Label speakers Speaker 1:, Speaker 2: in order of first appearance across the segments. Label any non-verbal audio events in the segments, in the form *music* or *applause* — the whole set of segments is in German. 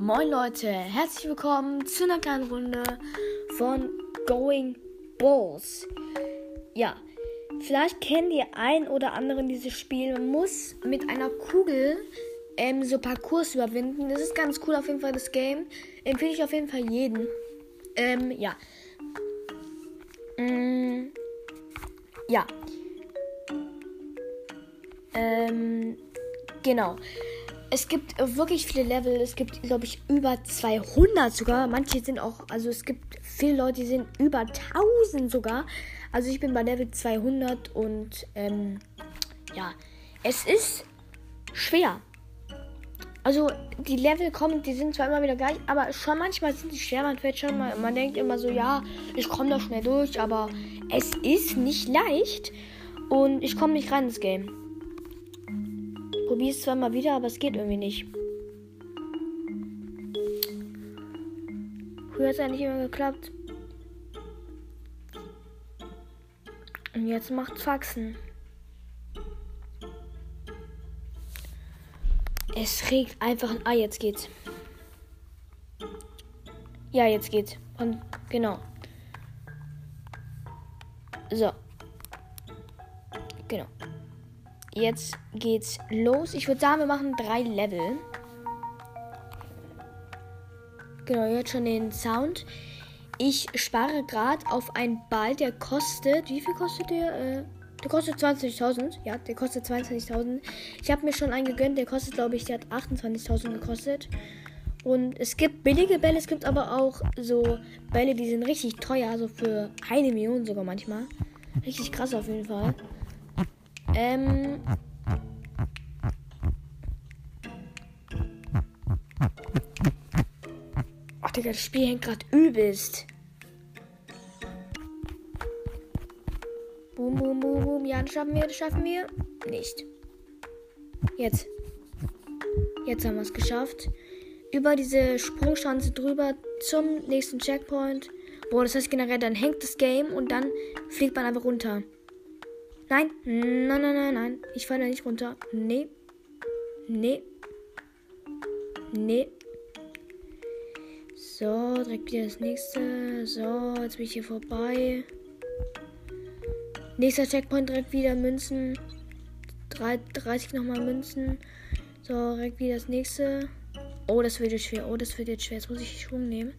Speaker 1: Moin Leute, herzlich willkommen zu einer kleinen Runde von Going Balls. Ja, vielleicht kennen die ein oder anderen dieses Spiel. Man muss mit einer Kugel ähm, so Parcours überwinden. Das ist ganz cool auf jeden Fall, das Game. Empfehle ich auf jeden Fall jeden. Ähm, ja. Mm, ja. Ähm, genau es gibt wirklich viele Level. Es gibt, glaube ich, über 200 sogar. Manche sind auch, also es gibt viele Leute, die sind über 1000 sogar. Also ich bin bei Level 200 und ähm, ja, es ist schwer. Also die Level kommen, die sind zwar immer wieder gleich, aber schon manchmal sind die schwer. Man fällt schon mal, man denkt immer so, ja, ich komme da schnell durch, aber es ist nicht leicht und ich komme nicht rein ins Game probiere es zwar mal wieder, aber es geht irgendwie nicht. Früher hat es eigentlich immer geklappt. Und jetzt macht Faxen. Es regt einfach. Ah, jetzt geht's. Ja, jetzt geht's. Und genau. So. Jetzt geht's los. Ich würde sagen, wir machen drei Level. Genau, jetzt schon den Sound. Ich spare gerade auf einen Ball, der kostet. Wie viel kostet der? Äh, der kostet 20.000. Ja, der kostet 22.000. Ich habe mir schon einen gegönnt. Der kostet, glaube ich, der hat 28.000 gekostet. Und es gibt billige Bälle, es gibt aber auch so Bälle, die sind richtig teuer, also für eine Million sogar manchmal. Richtig krass auf jeden Fall. Ähm. Ach, Digga, das Spiel hängt gerade übelst. Boom, boom, boom, boom. Ja, das schaffen wir, das schaffen wir. Nicht. Jetzt. Jetzt haben wir es geschafft. Über diese Sprungschanze drüber zum nächsten Checkpoint. Boah, das heißt generell, dann hängt das Game und dann fliegt man einfach runter. Nein, nein, nein, nein, nein. Ich falle nicht runter. Nee. Nee. Nee. So, direkt wieder das nächste. So, jetzt bin ich hier vorbei. Nächster Checkpoint direkt wieder Münzen. 30 nochmal Münzen. So, direkt wieder das nächste. Oh, das wird jetzt schwer. Oh, das wird jetzt schwer. Jetzt muss ich Schwung nehmen.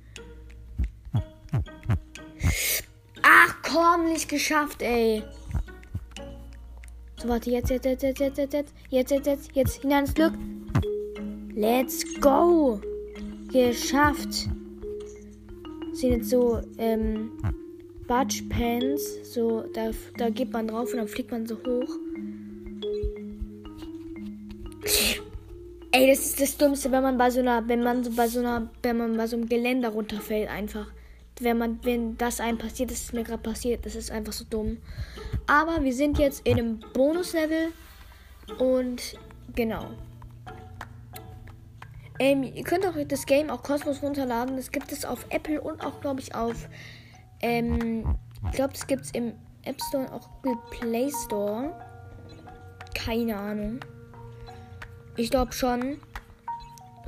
Speaker 1: Ach komm, nicht geschafft, ey. So, warte, jetzt, jetzt, jetzt, jetzt, jetzt, jetzt, jetzt, jetzt, jetzt, jetzt, jetzt, hinein ins Glück. Let's go! Geschafft! Sind jetzt so, ähm, Budge Pants. So, da, da geht man drauf und dann fliegt man so hoch. Ey, das ist das Dummste, wenn man bei so einer, wenn man so bei so einer, wenn man bei so einem Geländer runterfällt einfach wenn man, wenn das einem passiert, das ist mir gerade passiert, das ist einfach so dumm. Aber wir sind jetzt in einem Bonuslevel und genau. Ähm, ihr könnt auch das Game auch kostenlos runterladen. Das gibt es auf Apple und auch, glaube ich, auf. Ähm, ich glaube, es gibt es im App Store und auch Play Store. Keine Ahnung. Ich glaube schon.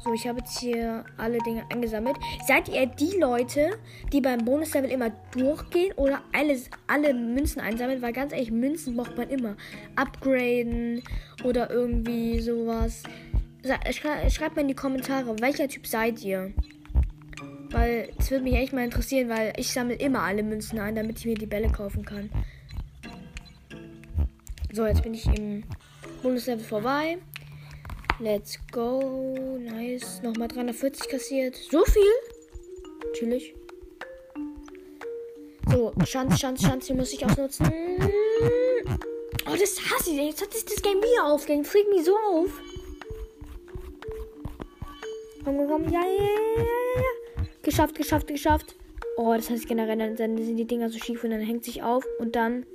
Speaker 1: So, ich habe jetzt hier alle Dinge eingesammelt. Seid ihr die Leute, die beim Bonuslevel immer durchgehen oder alles, alle Münzen einsammeln? Weil ganz ehrlich, Münzen braucht man immer. Upgraden oder irgendwie sowas. Schreibt mal in die Kommentare, welcher Typ seid ihr? Weil es würde mich echt mal interessieren, weil ich sammle immer alle Münzen ein, damit ich mir die Bälle kaufen kann. So, jetzt bin ich im Bonuslevel vorbei. Let's go. Nice. Nochmal 340 kassiert. So viel? Chillig. So, Schanz, Schanz, Schanz, die muss ich ausnutzen. Oh, das hasse ich. Jetzt hat sich das Game wieder aufgehängt. Fliegt mich so auf. Komm, komm, ja, ja, ja, ja. Geschafft, geschafft, geschafft. Oh, das heißt generell, dann sind die Dinger so schief und dann hängt sich auf und dann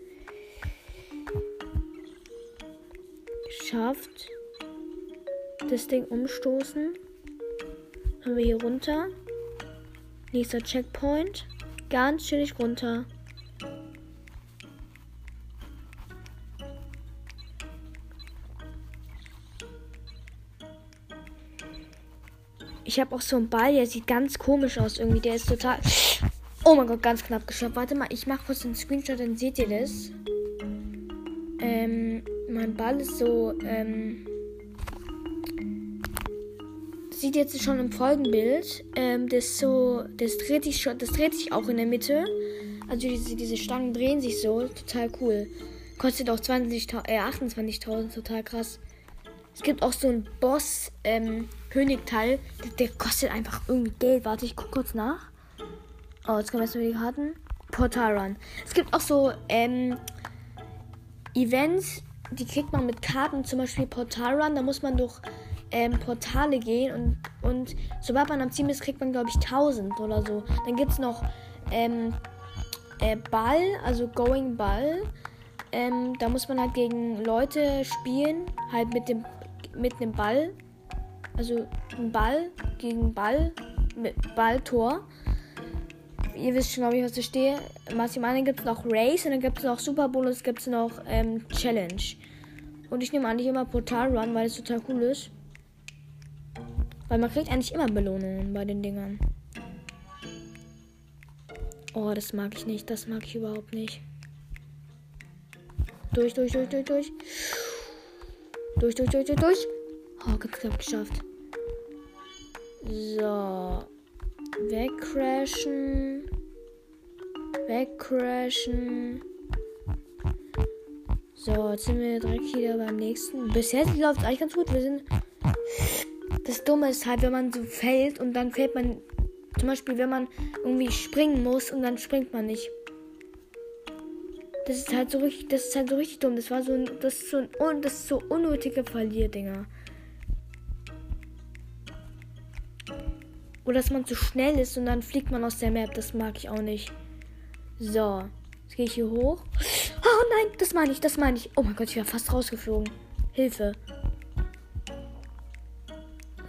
Speaker 1: geschafft das Ding umstoßen. Haben wir hier runter. Nächster Checkpoint. Ganz chillig runter. ich habe auch so einen Ball, der sieht ganz komisch aus irgendwie. Der ist total. Oh mein Gott, ganz knapp geschafft. Warte mal, ich mache kurz einen Screenshot, dann seht ihr das. Ähm, mein Ball ist so, ähm, sieht jetzt schon im Folgenbild. Ähm, das so, das dreht sich schon, das dreht sich auch in der Mitte. Also diese, diese Stangen drehen sich so, total cool. Kostet auch 20, äh, 28.000, total krass. Es gibt auch so einen Boss ähm, Königteil. Der, der, kostet einfach irgendwie Geld. Warte, ich guck kurz nach. Oh, jetzt kommen erstmal die Karten. Portal Run. Es gibt auch so ähm, Events, die kriegt man mit Karten, zum Beispiel Portal Run. Da muss man durch ähm, Portale gehen und, und sobald man am Ziel ist, kriegt man, glaube ich, 1000 oder so. Dann gibt es noch ähm, äh, Ball, also Going Ball. Ähm, da muss man halt gegen Leute spielen, halt mit dem mit einem Ball. Also ein Ball gegen Ball mit Balltor. Ihr wisst schon, glaube ich, was ich stehe. Maximal gibt es noch Race und dann gibt es noch Super Bonus, gibt es noch ähm, Challenge. Und ich nehme eigentlich immer Portal Run, weil es total cool ist. Weil man kriegt eigentlich immer Belohnungen bei den Dingern. Oh, das mag ich nicht. Das mag ich überhaupt nicht. Durch, durch, durch, durch, durch. Durch, durch, durch, durch, durch. Oh, knapp geschafft. So. Wegcrashen. Wegcrashen. So, jetzt sind wir direkt wieder beim nächsten. Bis jetzt läuft es eigentlich ganz gut. Wir sind. Das Dumme ist halt, wenn man so fällt und dann fällt man. Zum Beispiel, wenn man irgendwie springen muss und dann springt man nicht. Das ist halt so richtig, das ist halt so richtig dumm. Das war so ein, das ist so ein, das ist so unnötige Verlierdinger. Oder dass man zu schnell ist und dann fliegt man aus der Map. Das mag ich auch nicht. So. Jetzt gehe ich hier hoch. *laughs* Oh nein, das meine ich, das meine ich. Oh mein Gott, ich wäre fast rausgeflogen. Hilfe.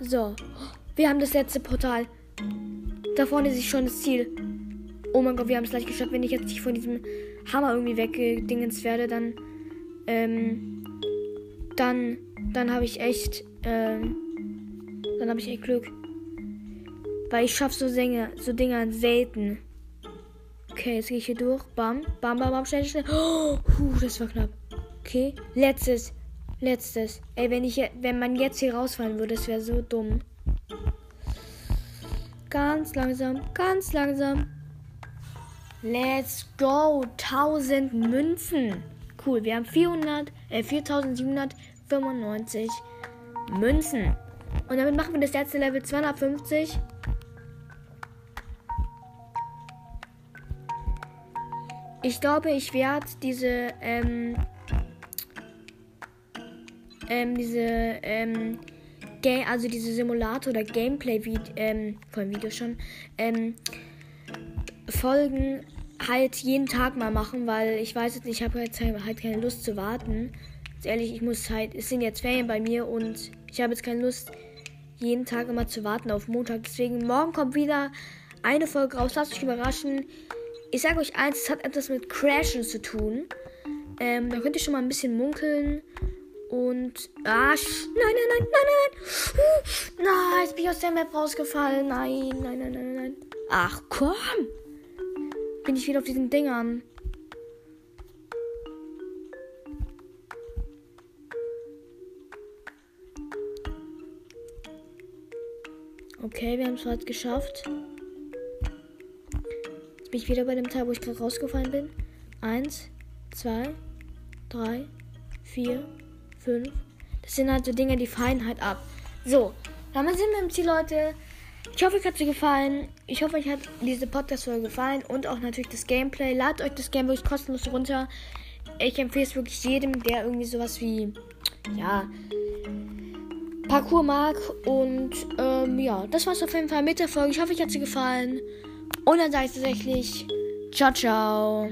Speaker 1: So. Wir haben das letzte Portal. Da vorne ist schon das Ziel. Oh mein Gott, wir haben es gleich geschafft. Wenn ich jetzt nicht von diesem Hammer irgendwie weggedingens werde, dann, ähm, dann, dann habe ich echt, ähm, dann habe ich echt Glück. Weil ich schaffe so Dinge, so Dinger selten. Okay, jetzt gehe ich hier durch. Bam, bam, bam, bam, schnell, schnell. Oh, puh, das war knapp. Okay, letztes, letztes. Ey, wenn ich, wenn man jetzt hier rausfallen würde, das wäre so dumm. Ganz langsam, ganz langsam. Let's go. 1000 Münzen. Cool. Wir haben 400, äh, 4795 Münzen. Und damit machen wir das letzte Level 250. Ich glaube, ich werde diese, ähm, ähm, diese, ähm, Game, also diese Simulator oder Gameplay, wie, ähm, von Video schon, ähm, Folgen halt jeden Tag mal machen, weil ich weiß jetzt ich habe jetzt halt keine Lust zu warten. Ganz ehrlich, ich muss halt, es sind jetzt Ferien bei mir und ich habe jetzt keine Lust, jeden Tag immer zu warten auf Montag. Deswegen morgen kommt wieder eine Folge raus. Lasst euch überraschen. Ich sage euch eins, es hat etwas mit Crashen zu tun. Ähm, da könnt ihr schon mal ein bisschen munkeln. Und. Ah, nein, nein, nein, nein, nein. Nein, jetzt bin ich aus der Map rausgefallen. Nein, nein, nein, nein, nein. Ach komm bin ich wieder auf diesen Dingern. Okay, wir haben es halt geschafft. Jetzt bin ich wieder bei dem Teil, wo ich gerade rausgefallen bin. Eins, zwei, drei, vier, fünf. Das sind halt so Dinge, die fallen halt ab. So, damit sind wir im Ziel, Leute. Ich hoffe, euch hat sie gefallen. Ich hoffe, euch hat diese Podcast-Folge gefallen und auch natürlich das Gameplay. Ladet euch das Game wirklich kostenlos runter. Ich empfehle es wirklich jedem, der irgendwie sowas wie, ja, Parkour mag. Und ähm, ja, das war's auf jeden Fall mit der Folge. Ich hoffe, euch hat sie gefallen. Und dann sage ich tatsächlich, ciao, ciao.